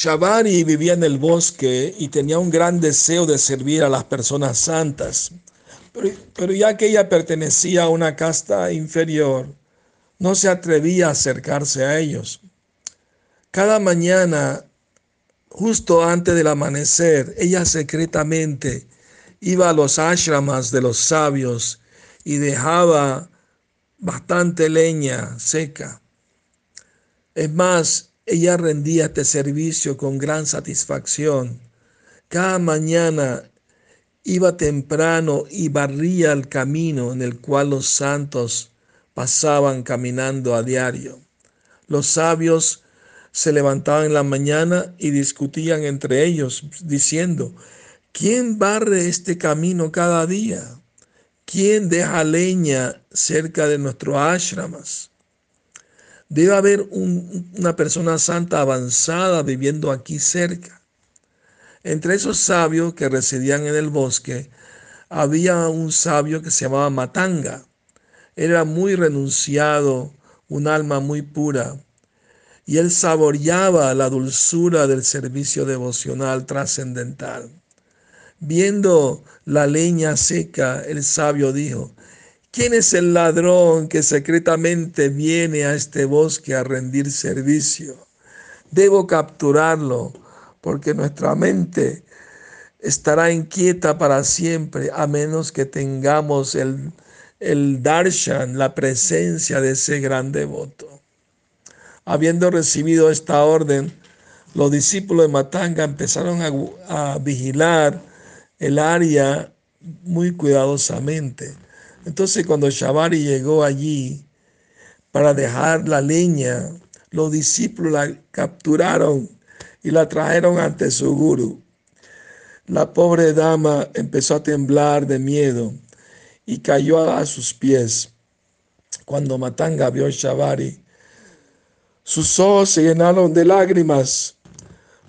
Shabari vivía en el bosque y tenía un gran deseo de servir a las personas santas, pero, pero, ya que ella pertenecía a una casta inferior, no se atrevía a acercarse a ellos. Cada mañana, justo antes del amanecer, ella secretamente iba a los ashramas de los sabios y dejaba bastante leña seca. Es más, ella rendía este servicio con gran satisfacción. Cada mañana iba temprano y barría el camino en el cual los santos pasaban caminando a diario. Los sabios se levantaban en la mañana y discutían entre ellos, diciendo, ¿quién barre este camino cada día? ¿Quién deja leña cerca de nuestros ashramas? Debe haber una persona santa avanzada viviendo aquí cerca. Entre esos sabios que residían en el bosque, había un sabio que se llamaba Matanga. Era muy renunciado, un alma muy pura, y él saboreaba la dulzura del servicio devocional trascendental. Viendo la leña seca, el sabio dijo, ¿quién es el ladrón que secretamente viene a este bosque a rendir servicio? Debo capturarlo, porque nuestra mente estará inquieta para siempre, a menos que tengamos el, el darshan, la presencia de ese gran devoto. Habiendo recibido esta orden, los discípulos de Matanga empezaron a, a vigilar el área muy cuidadosamente. Entonces cuando Shabari llegó allí para dejar la leña, los discípulos la capturaron y la trajeron ante su guru. La pobre dama empezó a temblar de miedo y cayó a sus pies. Cuando Matanga vio a Shabari, sus ojos se llenaron de lágrimas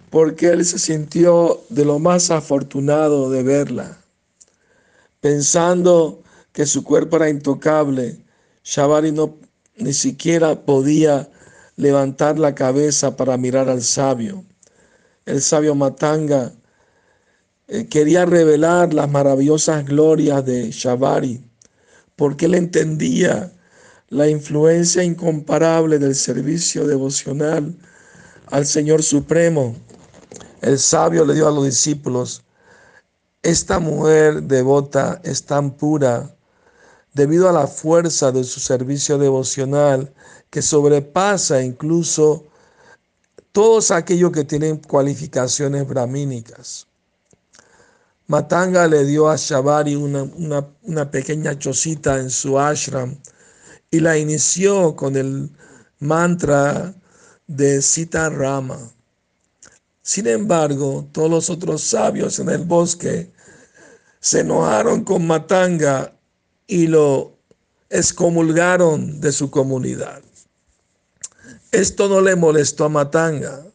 porque él se sintió de lo más afortunado de verla. Pensando que su cuerpo era intocable, Shabari no ni siquiera podía levantar la cabeza para mirar al sabio. El sabio Matanga eh, quería revelar las maravillosas glorias de Shabari, porque él entendía la influencia incomparable del servicio devocional al Señor Supremo el sabio le dio a los discípulos, esta mujer devota es tan pura debido a la fuerza de su servicio devocional que sobrepasa incluso todos aquellos que tienen cualificaciones brahmínicas. Matanga le dio a Shabari una, una pequeña chocita en su ashram y la inició con el mantra de Sita Rama. Sin embargo, todos los otros sabios en el bosque se enojaron con Matanga y lo excomulgaron de su comunidad. Esto no le molestó a Matanga,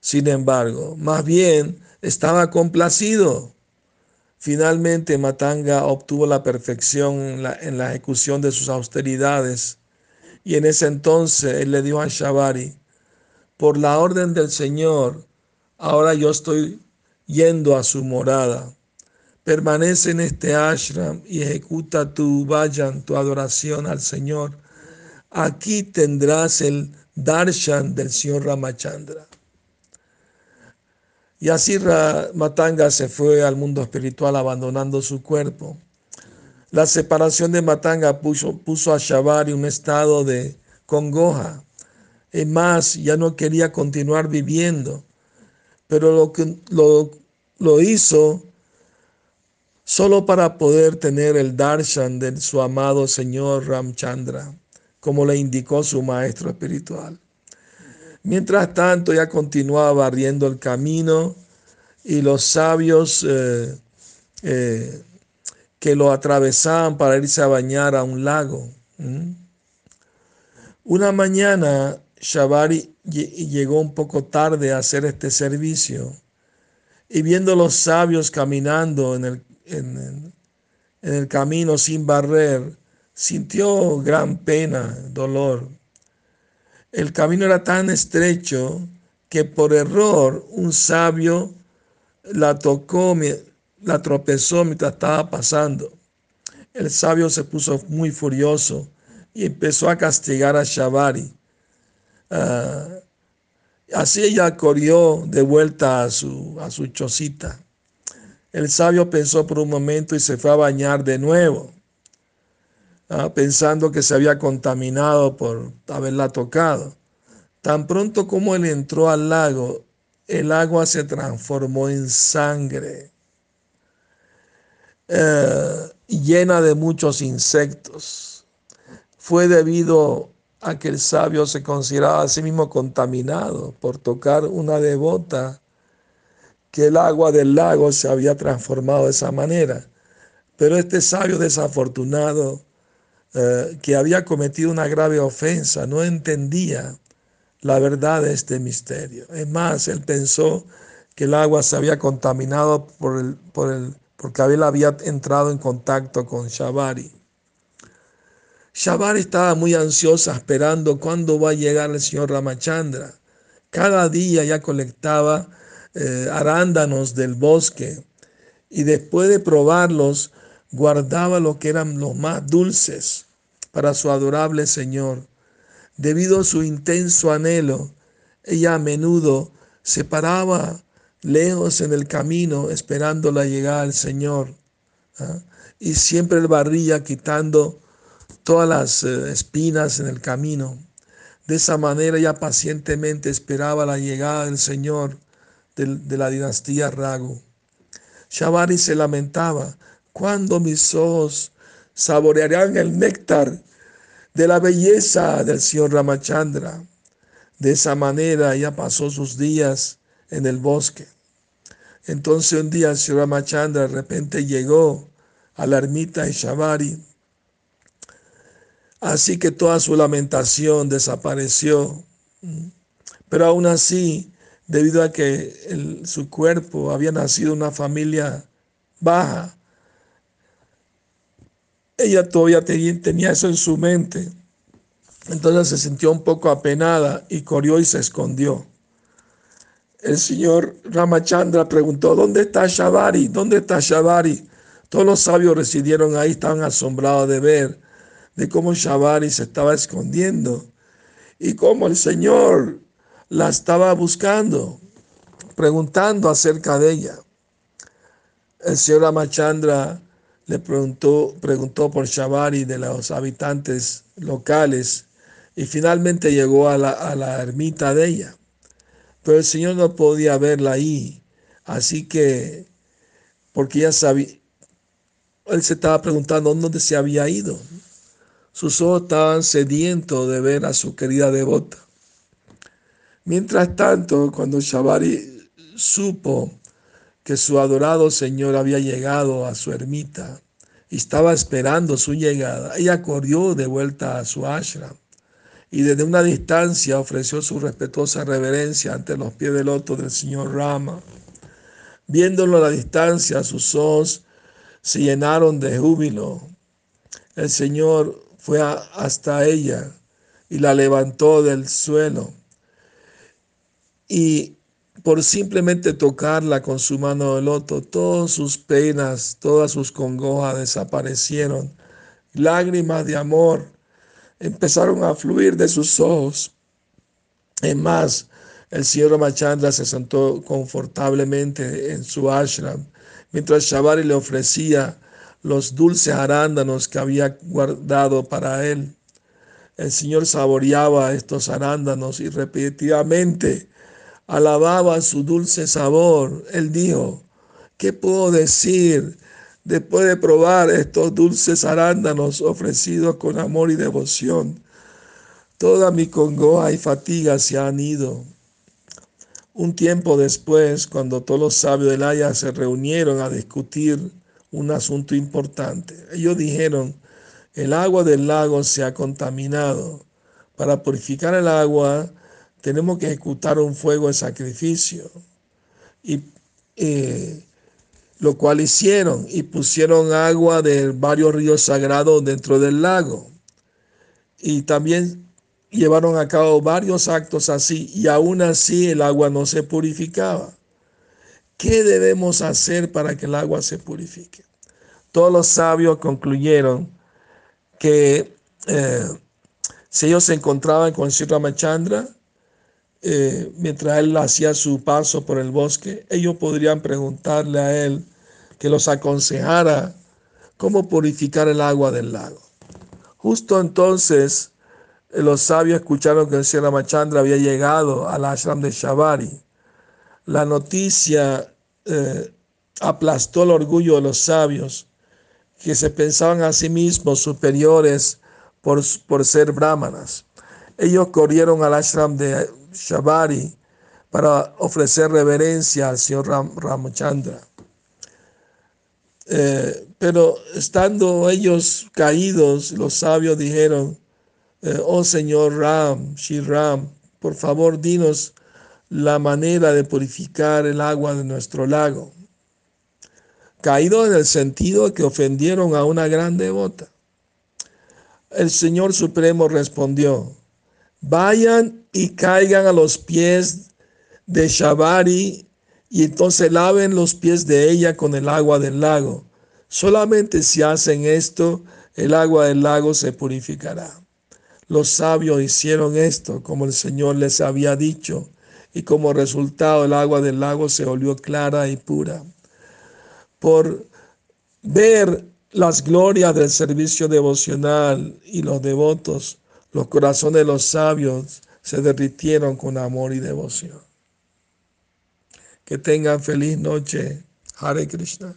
sin embargo, más bien estaba complacido. Finalmente Matanga obtuvo la perfección en la, en la, ejecución de sus austeridades y en ese entonces él le dijo a Shabari, por la orden del Señor, Ahora yo estoy yendo a su morada. Permanece en este ashram y ejecuta tu vayan, tu adoración al Señor. Aquí tendrás el darshan del Señor Ramachandra. Y así Matanga se fue al mundo espiritual abandonando su cuerpo. La separación de Matanga puso, a Shabari en un estado de congoja. Es más, ya no quería continuar viviendo pero lo, que, lo hizo solo para poder tener el darshan de su amado Señor Ramchandra, como le indicó su maestro espiritual. Mientras tanto, ya continuaba barriendo el camino y los sabios eh, eh, que lo atravesaban para irse a bañar a un lago. Una mañana Shabari llegó un poco tarde a hacer este servicio y viendo los sabios caminando en el, en, el camino sin barrer, sintió gran pena, dolor. El camino era tan estrecho que por error un sabio la tocó, la tropezó mientras estaba pasando. El sabio se puso muy furioso y empezó a castigar a Shabari. Ah, así ella corrió de vuelta a su, a su chocita. El sabio pensó por un momento y se fue a bañar de nuevo, ah, pensando que se había contaminado por haberla tocado. Tan pronto como él entró al lago, el agua se transformó en sangre, eh, llena de muchos insectos. Fue debido a que el sabio se consideraba a sí mismo contaminado por tocar una devota que el agua del lago se había transformado de esa manera. Pero este sabio desafortunado, eh, que había cometido una grave ofensa, no entendía la verdad de este misterio. Es más, él pensó que el agua se había contaminado por el, por el, porque él había entrado en contacto con Shabari. Shabari estaba muy ansiosa esperando cuándo va a llegar el señor Ramachandra. Cada día ya colectaba eh, arándanos del bosque y después de probarlos guardaba lo que eran los más dulces para su adorable Señor. Debido a su intenso anhelo, ella a menudo se paraba lejos en el camino esperando la llegada del Señor. ¿ah? Y siempre el barría quitando todas las eh, espinas en el camino. De esa manera ella pacientemente esperaba la llegada del Señor de, la dinastía Ragu. Shabari se lamentaba, ¿cuándo mis ojos saborearán el néctar de la belleza del señor Ramachandra? De esa manera ella pasó sus días en el bosque. Entonces un día el señor Ramachandra de repente llegó a la ermita de Shabari. Así que toda su lamentación desapareció. Pero aún así, debido a que su cuerpo había nacido una familia baja. Ella todavía tenía eso en su mente. Entonces se sintió un poco apenada y corrió y se escondió. El señor Ramachandra preguntó, ¿dónde está Shabari? ¿Dónde está Shabari? Todos los sabios residieron ahí, estaban asombrados de ver de cómo Shabari se estaba escondiendo y cómo el Señor la estaba buscando, preguntando acerca de ella. El señor Amachandra le preguntó, preguntó por Shabari de los habitantes locales y finalmente llegó a la, a la ermita de ella. Pero el Señor no podía verla ahí, así que, porque ya sabía, él se estaba preguntando dónde se había ido. Sus ojos estaban sedientos de ver a su querida devota. Mientras tanto, cuando Shabari supo que su adorado Señor había llegado a su ermita y estaba esperando su llegada, ella corrió de vuelta a su ashram y desde una distancia ofreció su respetuosa reverencia ante los pies del loto del Señor Rama. Viéndolo a la distancia, sus ojos se llenaron de júbilo. El Señor fue hasta ella y la levantó del suelo y por simplemente tocarla con su mano de loto, todas sus penas, todas sus congojas desaparecieron. Lágrimas de amor empezaron a fluir de sus ojos. Es más, el señor Ramachandra se sentó confortablemente en su ashram, mientras Shabari le ofrecía los dulces arándanos que había guardado para él. El Señor saboreaba estos arándanos y repetitivamente alababa su dulce sabor. Él dijo, ¿qué puedo decir después de probar estos dulces arándanos ofrecidos con amor y devoción? Toda mi congoja y fatiga se han ido. Un tiempo después, cuando todos los sabios del Haya se reunieron a discutir un asunto importante, ellos dijeron, el agua del lago se ha contaminado. Para purificar el agua, tenemos que ejecutar un fuego de sacrificio. Y eh, lo cual hicieron y pusieron agua de varios ríos sagrados dentro del lago. Y también llevaron a cabo varios actos así y aún así el agua no se purificaba. ¿Qué debemos hacer para que el agua se purifique? Todos los sabios concluyeron que eh, si ellos se encontraban con Sri Ramachandra, eh, mientras él hacía su paso por el bosque, ellos podrían preguntarle a él que los aconsejara cómo purificar el agua del lago. Justo entonces eh, los sabios escucharon que el Sri Ramachandra había llegado al ashram de Shabari. La noticia aplastó el orgullo de los sabios que se pensaban a sí mismos superiores por, por ser brahmanas. Ellos corrieron al ashram de Shabari para ofrecer reverencia al señor Ram, Ramachandra. Eh, pero estando ellos caídos, los sabios dijeron, eh, oh Señor Ram, Shri Ram, por favor dinos la manera de purificar el agua de nuestro lago caído en el sentido que ofendieron a una gran devota. El Señor Supremo respondió, vayan y caigan a los pies de Shabari y entonces laven los pies de ella con el agua del lago. Solamente si hacen esto, el agua del lago se purificará. Los sabios hicieron esto como el Señor les había dicho y como resultado el agua del lago se volvió clara y pura por ver las glorias del servicio devocional y los devotos, los corazones de los sabios se derritieron con amor y devoción. Que tengan feliz noche. Hare Krishna.